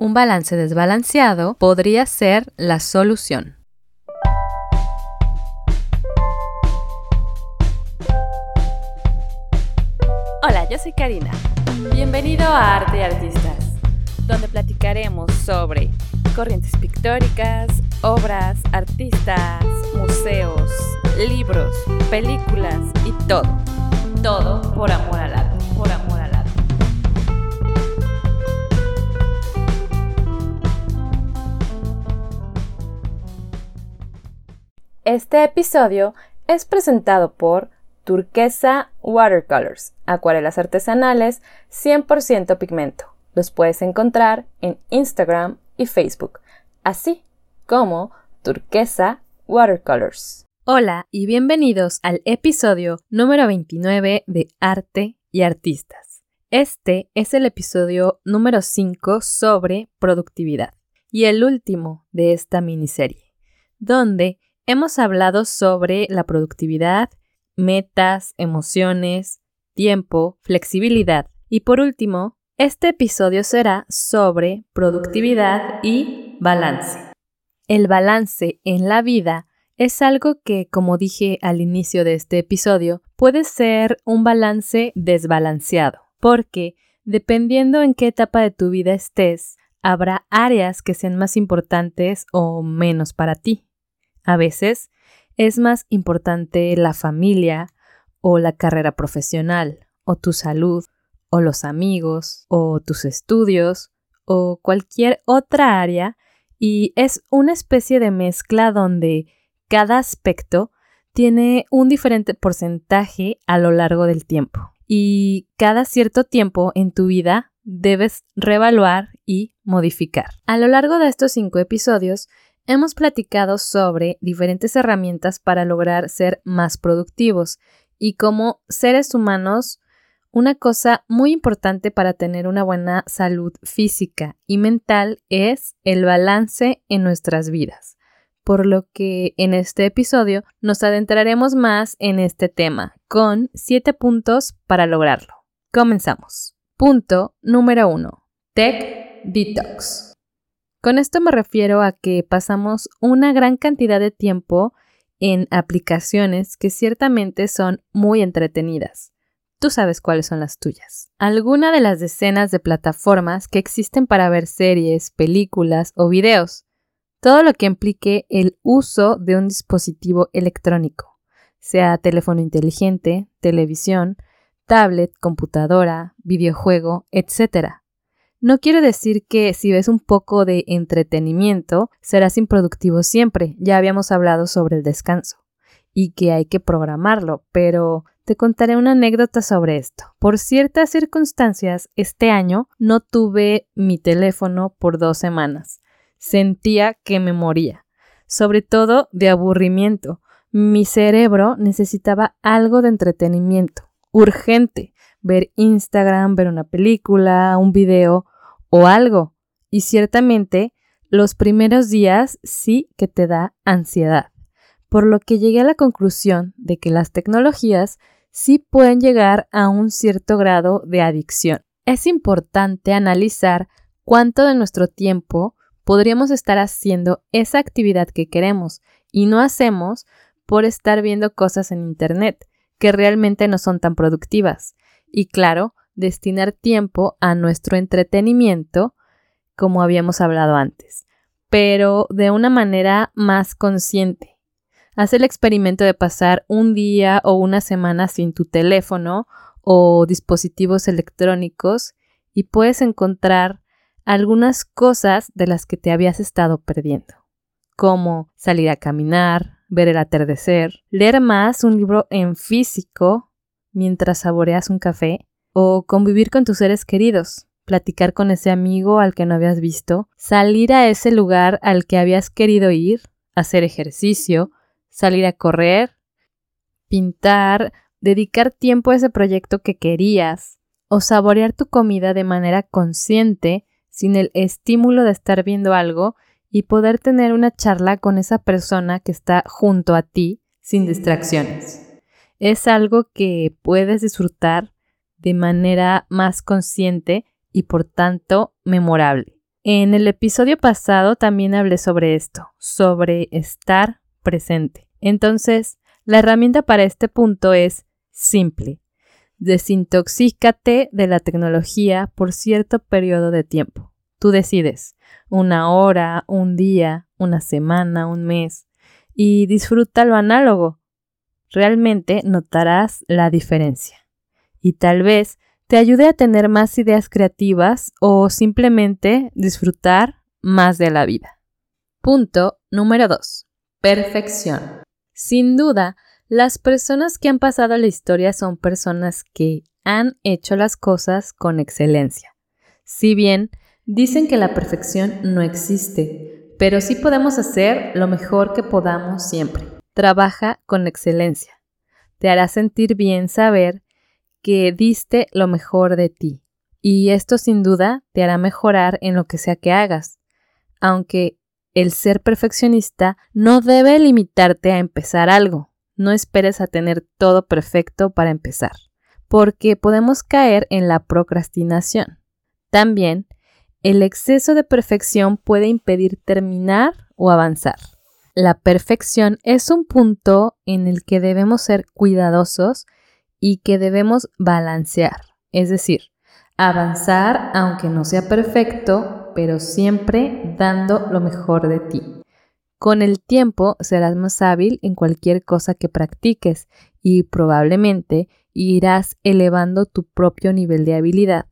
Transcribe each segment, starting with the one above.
Un balance desbalanceado podría ser la solución. Hola, yo soy Karina. Bienvenido a Arte y Artistas, donde platicaremos sobre corrientes pictóricas, obras, artistas, museos, libros, películas y todo. Todo por amor al arte, por amor Este episodio es presentado por Turquesa Watercolors, acuarelas artesanales 100% pigmento. Los puedes encontrar en Instagram y Facebook, así como Turquesa Watercolors. Hola y bienvenidos al episodio número 29 de Arte y Artistas. Este es el episodio número 5 sobre productividad y el último de esta miniserie, donde Hemos hablado sobre la productividad, metas, emociones, tiempo, flexibilidad y por último, este episodio será sobre productividad y balance. El balance en la vida es algo que, como dije al inicio de este episodio, puede ser un balance desbalanceado, porque dependiendo en qué etapa de tu vida estés, habrá áreas que sean más importantes o menos para ti. A veces es más importante la familia o la carrera profesional o tu salud o los amigos o tus estudios o cualquier otra área y es una especie de mezcla donde cada aspecto tiene un diferente porcentaje a lo largo del tiempo y cada cierto tiempo en tu vida debes reevaluar y modificar. A lo largo de estos cinco episodios hemos platicado sobre diferentes herramientas para lograr ser más productivos y como seres humanos, una cosa muy importante para tener una buena salud física y mental es el balance en nuestras vidas. Por lo que en este episodio nos adentraremos más en este tema con 7 puntos para lograrlo. Comenzamos. Punto número 1. Tech Detox. Con esto me refiero a que pasamos una gran cantidad de tiempo en aplicaciones que ciertamente son muy entretenidas. Tú sabes cuáles son las tuyas. Alguna de las decenas de plataformas que existen para ver series, películas o videos. Todo lo que implique el uso de un dispositivo electrónico, sea teléfono inteligente, televisión, tablet, computadora, videojuego, etc. No quiero decir que si ves un poco de entretenimiento serás improductivo siempre, ya habíamos hablado sobre el descanso y que hay que programarlo, pero te contaré una anécdota sobre esto. Por ciertas circunstancias, este año no tuve mi teléfono por dos semanas. Sentía que me moría, sobre todo de aburrimiento. Mi cerebro necesitaba algo de entretenimiento, urgente, ver Instagram, ver una película, un video o algo. Y ciertamente los primeros días sí que te da ansiedad. Por lo que llegué a la conclusión de que las tecnologías sí pueden llegar a un cierto grado de adicción. Es importante analizar cuánto de nuestro tiempo podríamos estar haciendo esa actividad que queremos y no hacemos por estar viendo cosas en Internet que realmente no son tan productivas. Y claro, destinar tiempo a nuestro entretenimiento, como habíamos hablado antes, pero de una manera más consciente. Haz el experimento de pasar un día o una semana sin tu teléfono o dispositivos electrónicos y puedes encontrar algunas cosas de las que te habías estado perdiendo, como salir a caminar, ver el atardecer, leer más un libro en físico mientras saboreas un café o convivir con tus seres queridos, platicar con ese amigo al que no habías visto, salir a ese lugar al que habías querido ir, hacer ejercicio, salir a correr, pintar, dedicar tiempo a ese proyecto que querías, o saborear tu comida de manera consciente, sin el estímulo de estar viendo algo y poder tener una charla con esa persona que está junto a ti sin distracciones. Es algo que puedes disfrutar de manera más consciente y por tanto memorable. En el episodio pasado también hablé sobre esto, sobre estar presente. Entonces, la herramienta para este punto es simple. Desintoxícate de la tecnología por cierto periodo de tiempo. Tú decides, una hora, un día, una semana, un mes, y disfruta lo análogo. Realmente notarás la diferencia. Y tal vez te ayude a tener más ideas creativas o simplemente disfrutar más de la vida. Punto número 2. Perfección. Sin duda, las personas que han pasado la historia son personas que han hecho las cosas con excelencia. Si bien dicen que la perfección no existe, pero sí podemos hacer lo mejor que podamos siempre. Trabaja con excelencia. Te hará sentir bien saber que diste lo mejor de ti. Y esto sin duda te hará mejorar en lo que sea que hagas. Aunque el ser perfeccionista no debe limitarte a empezar algo. No esperes a tener todo perfecto para empezar, porque podemos caer en la procrastinación. También, el exceso de perfección puede impedir terminar o avanzar. La perfección es un punto en el que debemos ser cuidadosos y que debemos balancear, es decir, avanzar aunque no sea perfecto, pero siempre dando lo mejor de ti. Con el tiempo serás más hábil en cualquier cosa que practiques y probablemente irás elevando tu propio nivel de habilidad.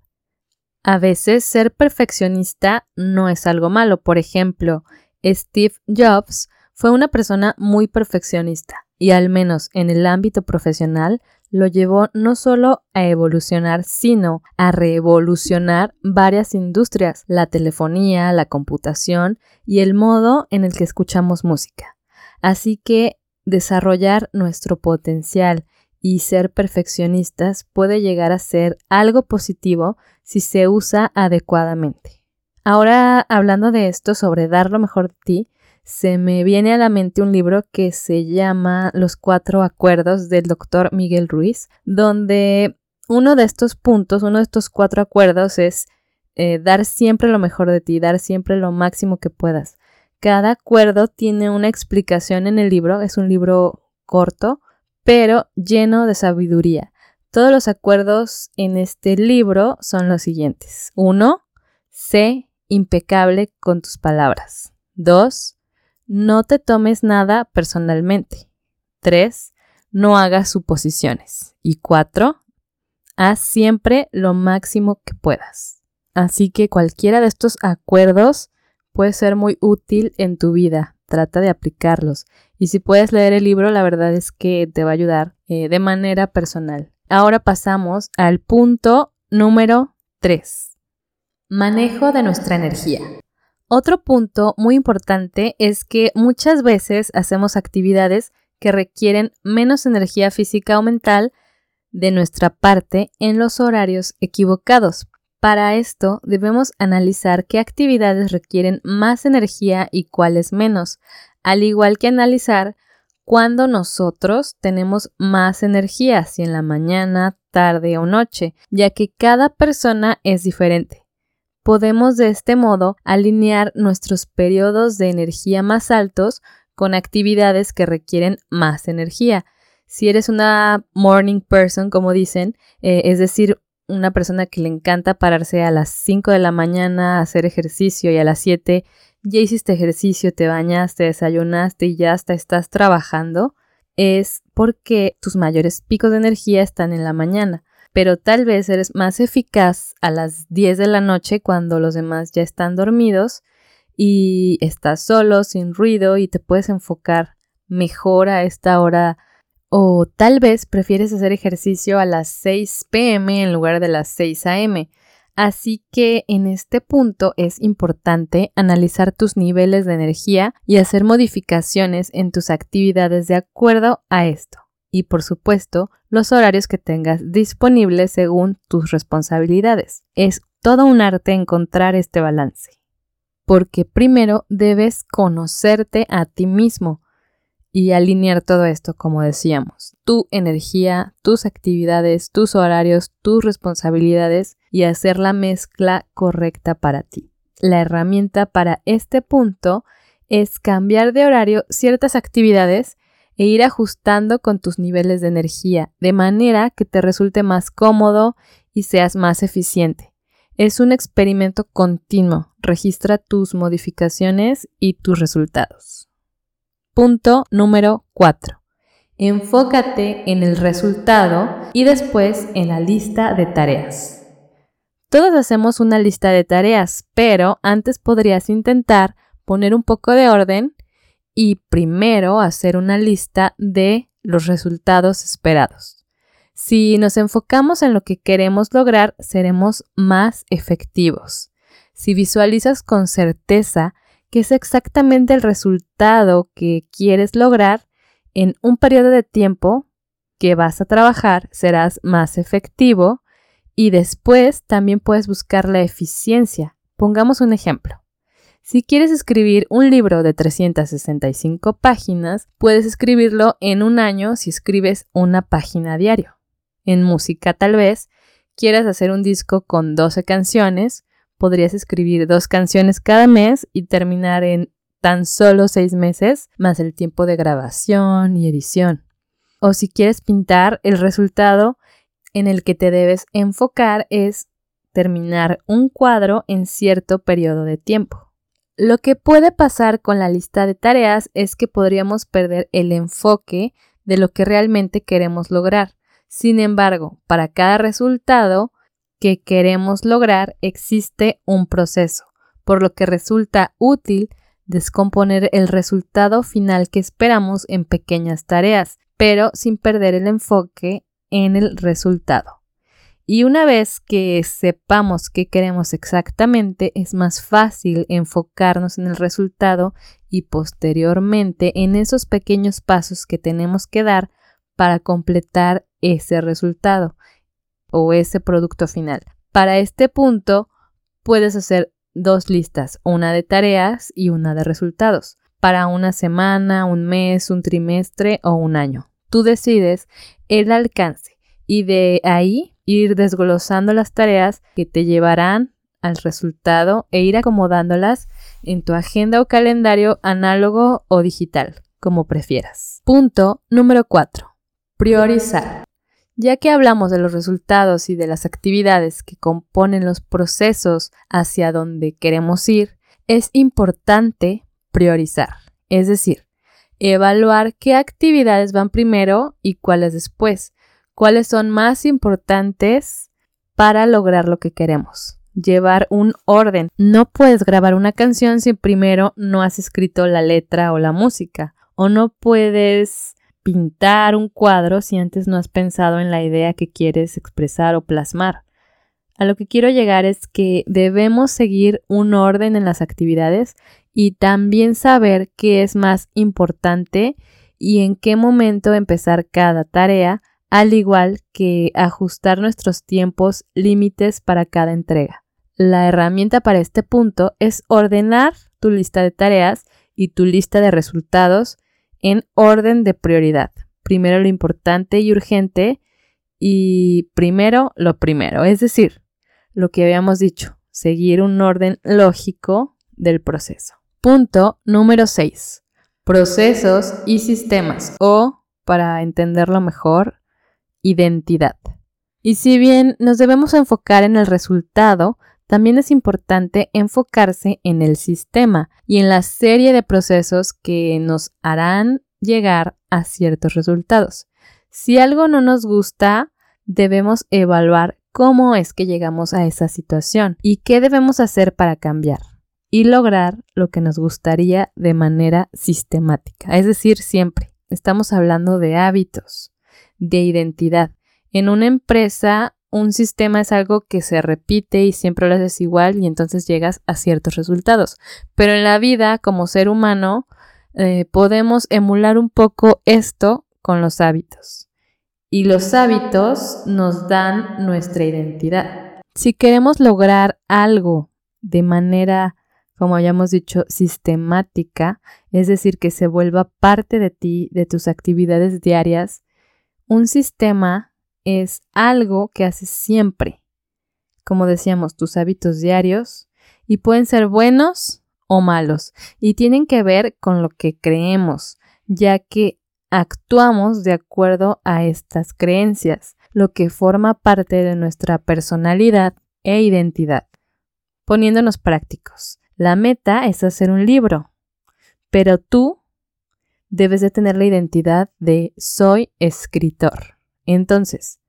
A veces ser perfeccionista no es algo malo. Por ejemplo, Steve Jobs fue una persona muy perfeccionista y al menos en el ámbito profesional lo llevó no solo a evolucionar, sino a revolucionar varias industrias, la telefonía, la computación y el modo en el que escuchamos música. Así que desarrollar nuestro potencial y ser perfeccionistas puede llegar a ser algo positivo si se usa adecuadamente. Ahora, hablando de esto, sobre dar lo mejor de ti, se me viene a la mente un libro que se llama Los cuatro acuerdos del doctor Miguel Ruiz, donde uno de estos puntos, uno de estos cuatro acuerdos es eh, dar siempre lo mejor de ti, dar siempre lo máximo que puedas. Cada acuerdo tiene una explicación en el libro, es un libro corto, pero lleno de sabiduría. Todos los acuerdos en este libro son los siguientes. Uno, Sé impecable con tus palabras. Dos, no te tomes nada personalmente. 3. No hagas suposiciones. Y 4. Haz siempre lo máximo que puedas. Así que cualquiera de estos acuerdos puede ser muy útil en tu vida. Trata de aplicarlos. Y si puedes leer el libro, la verdad es que te va a ayudar eh, de manera personal. Ahora pasamos al punto número 3. Manejo de nuestra energía. Otro punto muy importante es que muchas veces hacemos actividades que requieren menos energía física o mental de nuestra parte en los horarios equivocados. Para esto debemos analizar qué actividades requieren más energía y cuáles menos, al igual que analizar cuándo nosotros tenemos más energía, si en la mañana, tarde o noche, ya que cada persona es diferente podemos de este modo alinear nuestros periodos de energía más altos con actividades que requieren más energía. Si eres una morning person, como dicen, eh, es decir, una persona que le encanta pararse a las 5 de la mañana a hacer ejercicio y a las 7 ya hiciste ejercicio, te bañaste, desayunaste y ya hasta estás trabajando, es porque tus mayores picos de energía están en la mañana pero tal vez eres más eficaz a las 10 de la noche cuando los demás ya están dormidos y estás solo, sin ruido y te puedes enfocar mejor a esta hora o tal vez prefieres hacer ejercicio a las 6 pm en lugar de las 6 am. Así que en este punto es importante analizar tus niveles de energía y hacer modificaciones en tus actividades de acuerdo a esto y por supuesto los horarios que tengas disponibles según tus responsabilidades. Es todo un arte encontrar este balance. Porque primero debes conocerte a ti mismo y alinear todo esto, como decíamos, tu energía, tus actividades, tus horarios, tus responsabilidades y hacer la mezcla correcta para ti. La herramienta para este punto es cambiar de horario ciertas actividades e ir ajustando con tus niveles de energía, de manera que te resulte más cómodo y seas más eficiente. Es un experimento continuo. Registra tus modificaciones y tus resultados. Punto número 4. Enfócate en el resultado y después en la lista de tareas. Todos hacemos una lista de tareas, pero antes podrías intentar poner un poco de orden y primero hacer una lista de los resultados esperados. Si nos enfocamos en lo que queremos lograr, seremos más efectivos. Si visualizas con certeza que es exactamente el resultado que quieres lograr, en un periodo de tiempo que vas a trabajar serás más efectivo y después también puedes buscar la eficiencia. Pongamos un ejemplo. Si quieres escribir un libro de 365 páginas, puedes escribirlo en un año si escribes una página diario en música tal vez, quieras hacer un disco con 12 canciones, podrías escribir dos canciones cada mes y terminar en tan solo seis meses, más el tiempo de grabación y edición. O si quieres pintar, el resultado en el que te debes enfocar es terminar un cuadro en cierto periodo de tiempo. Lo que puede pasar con la lista de tareas es que podríamos perder el enfoque de lo que realmente queremos lograr sin embargo, para cada resultado que queremos lograr existe un proceso, por lo que resulta útil descomponer el resultado final que esperamos en pequeñas tareas, pero sin perder el enfoque en el resultado. Y una vez que sepamos qué queremos exactamente, es más fácil enfocarnos en el resultado y posteriormente en esos pequeños pasos que tenemos que dar para completar ese resultado o ese producto final. Para este punto, puedes hacer dos listas, una de tareas y una de resultados, para una semana, un mes, un trimestre o un año. Tú decides el alcance y de ahí ir desglosando las tareas que te llevarán al resultado e ir acomodándolas en tu agenda o calendario análogo o digital, como prefieras. Punto número 4. Priorizar. Ya que hablamos de los resultados y de las actividades que componen los procesos hacia donde queremos ir, es importante priorizar, es decir, evaluar qué actividades van primero y cuáles después, cuáles son más importantes para lograr lo que queremos. Llevar un orden. No puedes grabar una canción si primero no has escrito la letra o la música. O no puedes pintar un cuadro si antes no has pensado en la idea que quieres expresar o plasmar. A lo que quiero llegar es que debemos seguir un orden en las actividades y también saber qué es más importante y en qué momento empezar cada tarea, al igual que ajustar nuestros tiempos límites para cada entrega. La herramienta para este punto es ordenar tu lista de tareas y tu lista de resultados en orden de prioridad. Primero lo importante y urgente y primero lo primero, es decir, lo que habíamos dicho, seguir un orden lógico del proceso. Punto número 6. Procesos y sistemas o, para entenderlo mejor, identidad. Y si bien nos debemos enfocar en el resultado, también es importante enfocarse en el sistema y en la serie de procesos que nos harán llegar a ciertos resultados. Si algo no nos gusta, debemos evaluar cómo es que llegamos a esa situación y qué debemos hacer para cambiar y lograr lo que nos gustaría de manera sistemática. Es decir, siempre estamos hablando de hábitos, de identidad. En una empresa un sistema es algo que se repite y siempre lo haces igual y entonces llegas a ciertos resultados. Pero en la vida, como ser humano, eh, podemos emular un poco esto con los hábitos. Y los hábitos nos dan nuestra identidad. Si queremos lograr algo de manera, como hayamos dicho, sistemática, es decir, que se vuelva parte de ti, de tus actividades diarias, un sistema es algo que haces siempre. Como decíamos, tus hábitos diarios y pueden ser buenos o malos y tienen que ver con lo que creemos, ya que actuamos de acuerdo a estas creencias, lo que forma parte de nuestra personalidad e identidad. Poniéndonos prácticos, la meta es hacer un libro, pero tú debes de tener la identidad de soy escritor. Entonces,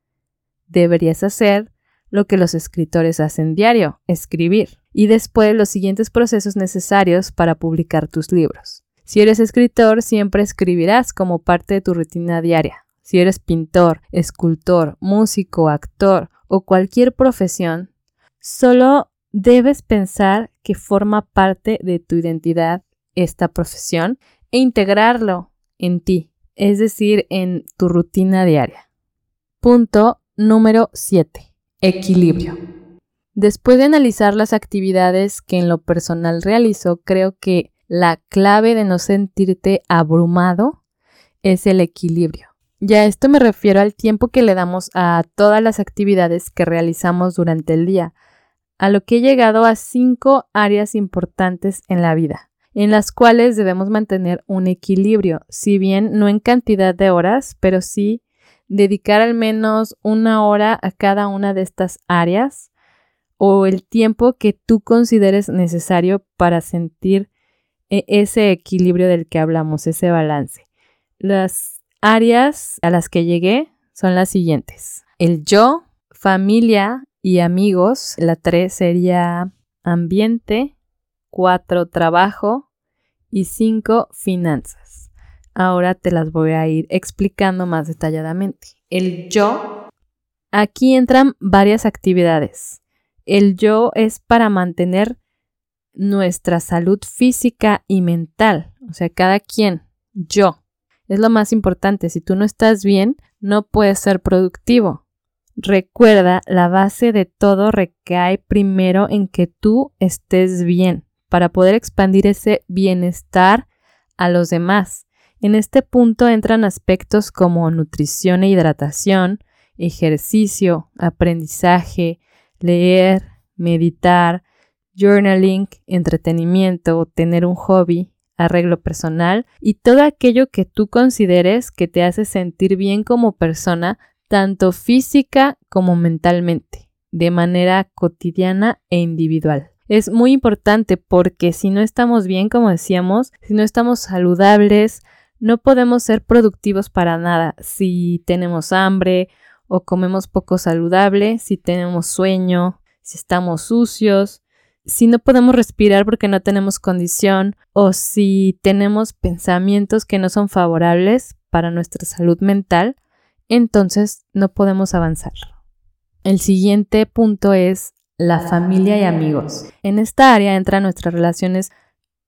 deberías hacer lo que los escritores hacen diario, escribir, y después los siguientes procesos necesarios para publicar tus libros. Si eres escritor, siempre escribirás como parte de tu rutina diaria. Si eres pintor, escultor, músico, actor o cualquier profesión, solo debes pensar que forma parte de tu identidad esta profesión e integrarlo en ti, es decir, en tu rutina diaria. Punto número 7. Equilibrio. Después de analizar las actividades que en lo personal realizo, creo que la clave de no sentirte abrumado es el equilibrio. Ya esto me refiero al tiempo que le damos a todas las actividades que realizamos durante el día, a lo que he llegado a cinco áreas importantes en la vida, en las cuales debemos mantener un equilibrio, si bien no en cantidad de horas, pero sí dedicar al menos una hora a cada una de estas áreas o el tiempo que tú consideres necesario para sentir e-, ese equilibrio del que hablamos, ese balance. Las áreas a las que llegué son las siguientes. El yo, familia y amigos. La tres sería ambiente. Cuatro, trabajo. Y cinco, finanzas. Ahora te las voy a ir explicando más detalladamente. El yo. Aquí entran varias actividades. El yo es para mantener nuestra salud física y mental. O sea, cada quien, yo. Es lo más importante. Si tú no estás bien, no puedes ser productivo. Recuerda, la base de todo recae primero en que tú estés bien para poder expandir ese bienestar a los demás. En este punto entran aspectos como nutrición e hidratación, ejercicio, aprendizaje, leer, meditar, journaling, entretenimiento, tener un hobby, arreglo personal y todo aquello que tú consideres que te hace sentir bien como persona, tanto física como mentalmente, de manera cotidiana e individual. Es muy importante porque si no estamos bien, como decíamos, si no estamos saludables, no podemos ser productivos para nada. Si tenemos hambre o comemos poco saludable, si tenemos sueño, si estamos sucios, si no podemos respirar porque no tenemos condición o si tenemos pensamientos que no son favorables para nuestra salud mental, entonces no podemos avanzar. El siguiente punto es la familia y amigos. En esta área entran nuestras relaciones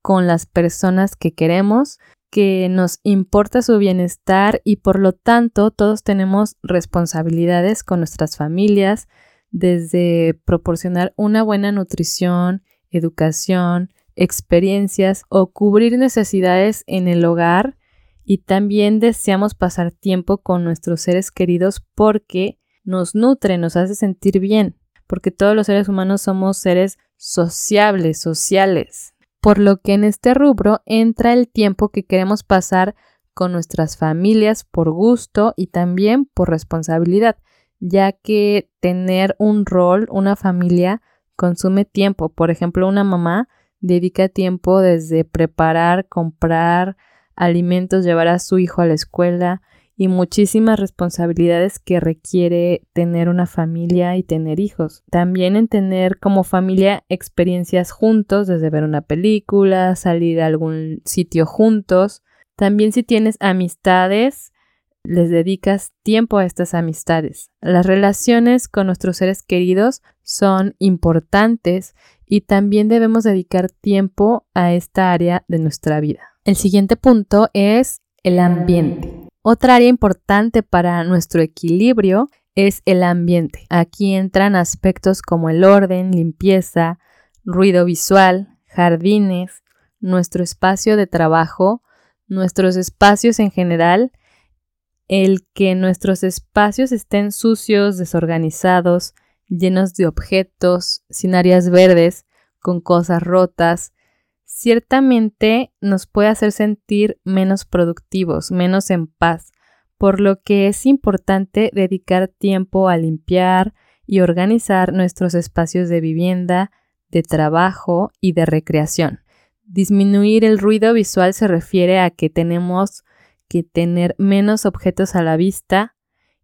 con las personas que queremos, que nos importa su bienestar y por lo tanto todos tenemos responsabilidades con nuestras familias, desde proporcionar una buena nutrición, educación, experiencias o cubrir necesidades en el hogar y también deseamos pasar tiempo con nuestros seres queridos porque nos nutre, nos hace sentir bien, porque todos los seres humanos somos seres sociables, sociales, por lo que en este rubro entra el tiempo que queremos pasar con nuestras familias por gusto y también por responsabilidad ya que tener un rol, una familia, consume tiempo. Por ejemplo, una mamá dedica tiempo desde preparar, comprar alimentos, llevar a su hijo a la escuela y muchísimas responsabilidades que requiere tener una familia y tener hijos. También en tener como familia experiencias juntos, desde ver una película, salir a algún sitio juntos. También si tienes amistades, les dedicas tiempo a estas amistades. Las relaciones con nuestros seres queridos son importantes y también debemos dedicar tiempo a esta área de nuestra vida. El siguiente punto es el ambiente. Otra área importante para nuestro equilibrio es el ambiente. Aquí entran aspectos como el orden, limpieza, ruido visual, jardines, nuestro espacio de trabajo, nuestros espacios en general el que nuestros espacios estén sucios, desorganizados, llenos de objetos, sin áreas verdes, con cosas rotas, ciertamente nos puede hacer sentir menos productivos, menos en paz, por lo que es importante dedicar tiempo a limpiar y organizar nuestros espacios de vivienda, de trabajo y de recreación. Disminuir el ruido visual se refiere a que tenemos que tener menos objetos a la vista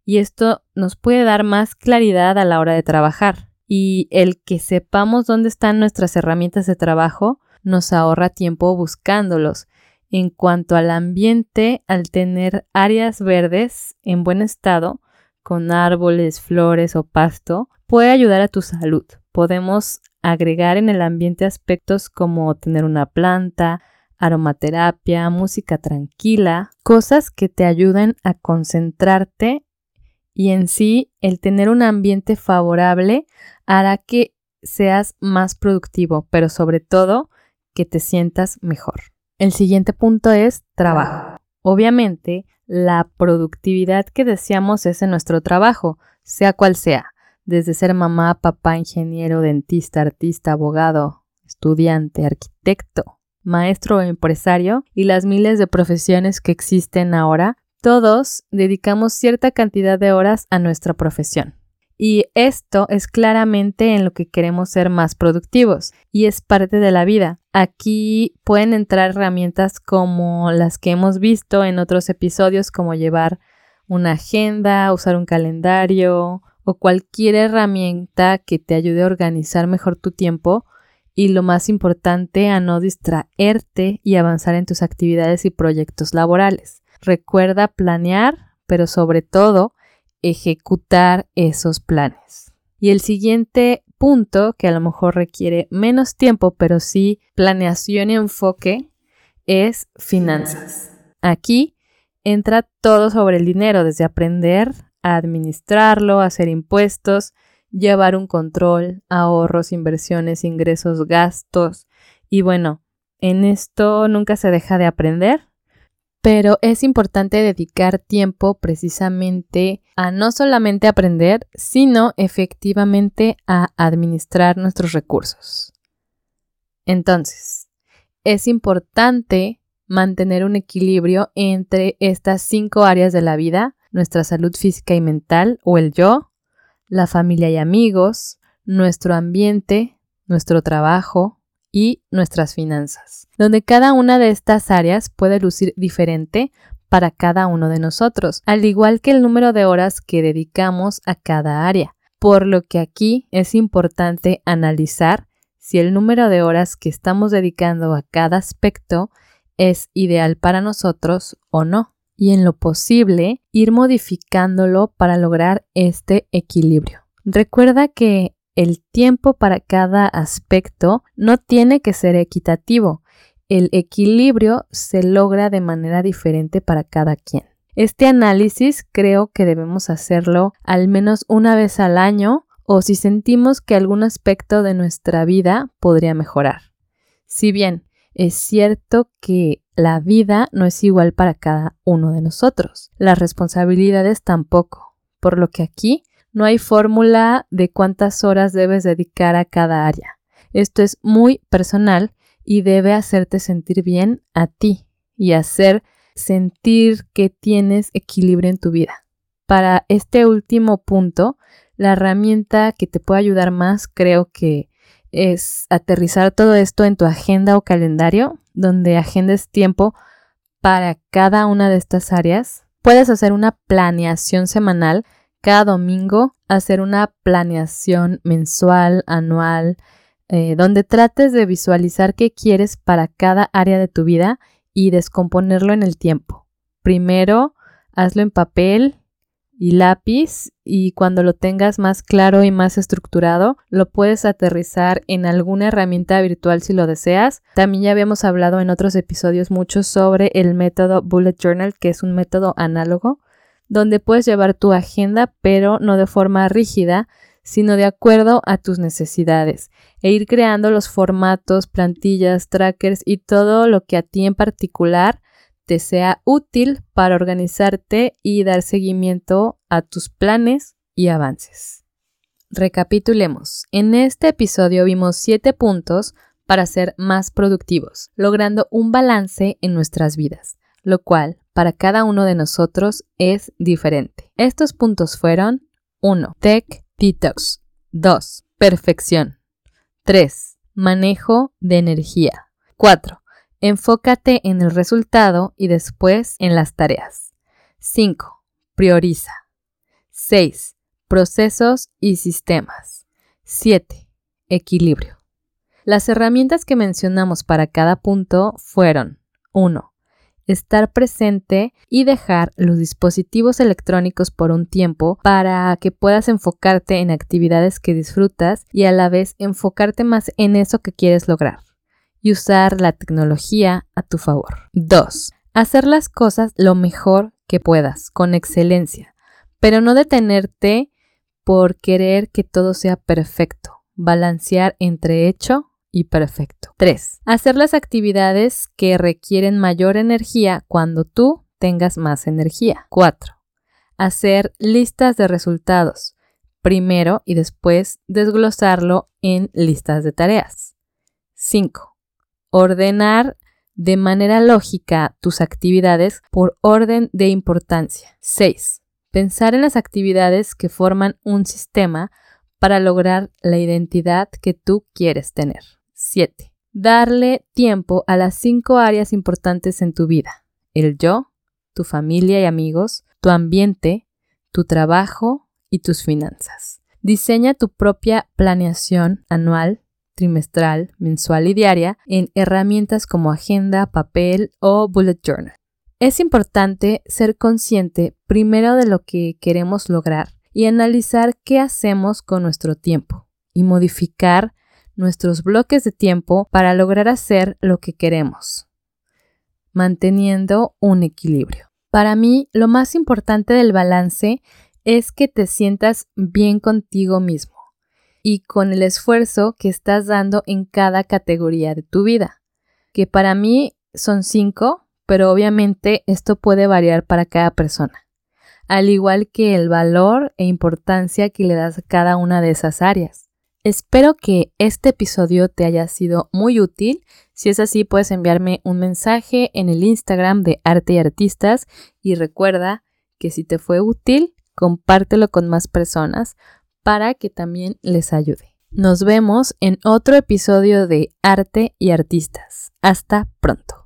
y esto nos puede dar más claridad a la hora de trabajar. Y el que sepamos dónde están nuestras herramientas de trabajo nos ahorra tiempo buscándolos. En cuanto al ambiente, al tener áreas verdes en buen estado, con árboles, flores o pasto, puede ayudar a tu salud. Podemos agregar en el ambiente aspectos como tener una planta, aromaterapia, música tranquila, cosas que te ayuden a concentrarte y en sí el tener un ambiente favorable hará que seas más productivo, pero sobre todo que te sientas mejor. El siguiente punto es trabajo. Obviamente, la productividad que deseamos es en nuestro trabajo, sea cual sea desde ser mamá, papá, ingeniero, dentista, artista, abogado, estudiante, arquitecto, maestro o empresario y las miles de profesiones que existen ahora, todos dedicamos cierta cantidad de horas a nuestra profesión. Y esto es claramente en lo que queremos ser más productivos y es parte de la vida. Aquí pueden entrar herramientas como las que hemos visto en otros episodios como llevar una agenda, usar un calendario, o cualquier herramienta que te ayude a organizar mejor tu tiempo y lo más importante, a no distraerte y avanzar en tus actividades y proyectos laborales. Recuerda planear, pero sobre todo ejecutar esos planes. Y el siguiente punto, que a lo mejor requiere menos tiempo, pero sí planeación y enfoque, es finanzas. Aquí entra todo sobre el dinero, desde aprender administrarlo, hacer impuestos, llevar un control, ahorros, inversiones, ingresos, gastos. Y bueno, en esto nunca se deja de aprender, pero es importante dedicar tiempo precisamente a no solamente aprender, sino efectivamente a administrar nuestros recursos. Entonces, es importante mantener un equilibrio entre estas cinco áreas de la vida nuestra salud física y mental o el yo, la familia y amigos, nuestro ambiente, nuestro trabajo y nuestras finanzas, donde cada una de estas áreas puede lucir diferente para cada uno de nosotros, al igual que el número de horas que dedicamos a cada área, por lo que aquí es importante analizar si el número de horas que estamos dedicando a cada aspecto es ideal para nosotros o no y en lo posible ir modificándolo para lograr este equilibrio. Recuerda que el tiempo para cada aspecto no tiene que ser equitativo. El equilibrio se logra de manera diferente para cada quien. Este análisis creo que debemos hacerlo al menos una vez al año o si sentimos que algún aspecto de nuestra vida podría mejorar. Si bien es cierto que la vida no es igual para cada uno de nosotros, las responsabilidades tampoco, por lo que aquí no hay fórmula de cuántas horas debes dedicar a cada área. Esto es muy personal y debe hacerte sentir bien a ti y hacer sentir que tienes equilibrio en tu vida. Para este último punto, la herramienta que te puede ayudar más creo que es aterrizar todo esto en tu agenda o calendario, donde agendes tiempo para cada una de estas áreas. Puedes hacer una planeación semanal cada domingo, hacer una planeación mensual, anual, eh, donde trates de visualizar qué quieres para cada área de tu vida y descomponerlo en el tiempo. Primero, hazlo en papel y lápiz y cuando lo tengas más claro y más estructurado, lo puedes aterrizar en alguna herramienta virtual si lo deseas. También ya habíamos hablado en otros episodios mucho sobre el método Bullet Journal, que es un método análogo, donde puedes llevar tu agenda, pero no de forma rígida, sino de acuerdo a tus necesidades, e ir creando los formatos, plantillas, trackers y todo lo que a ti en particular te sea útil para organizarte y dar seguimiento a tus planes y avances. recapitulemos. En este episodio vimos 7 puntos para ser más productivos, logrando un balance en nuestras vidas, lo cual para cada uno de nosotros es diferente. Estos puntos fueron 1. Tech Detox 2. Perfección 3. Manejo de energía 4. Enfócate en el resultado y después en las tareas. 5. Prioriza. 6. Procesos y sistemas. 7. Equilibrio. Las herramientas que mencionamos para cada punto fueron 1. Estar presente y dejar los dispositivos electrónicos por un tiempo para que puedas enfocarte en actividades que disfrutas y a la vez enfocarte más en eso que quieres lograr y usar la tecnología a tu favor. 2. Hacer las cosas lo mejor que puedas, con excelencia, pero no detenerte por querer que todo sea perfecto. Balancear entre hecho y perfecto. 3. Hacer las actividades que requieren mayor energía cuando tú tengas más energía. 4. Hacer listas de resultados primero y después desglosarlo en listas de tareas. 5 ordenar de manera lógica tus actividades por orden de importancia. 6. Pensar en las actividades que forman un sistema para lograr la identidad que tú quieres tener. 7. Darle tiempo a las cinco áreas importantes en tu vida. El yo, tu familia y amigos, tu ambiente, tu trabajo y tus finanzas. Diseña tu propia planeación anual trimestral, mensual y diaria en herramientas como agenda, papel o bullet journal. Es importante ser consciente primero de lo que queremos lograr y analizar qué hacemos con nuestro tiempo y modificar nuestros bloques de tiempo para lograr hacer lo que queremos, manteniendo un equilibrio. Para mí, lo más importante del balance es que te sientas bien contigo mismo y con el esfuerzo que estás dando en cada categoría de tu vida, que para mí son cinco, pero obviamente esto puede variar para cada persona, al igual que el valor e importancia que le das a cada una de esas áreas. Espero que este episodio te haya sido muy útil. Si es así, puedes enviarme un mensaje en el Instagram de Arte y Artistas y recuerda que si te fue útil, compártelo con más personas para que también les ayude. Nos vemos en otro episodio de Arte y Artistas. Hasta pronto.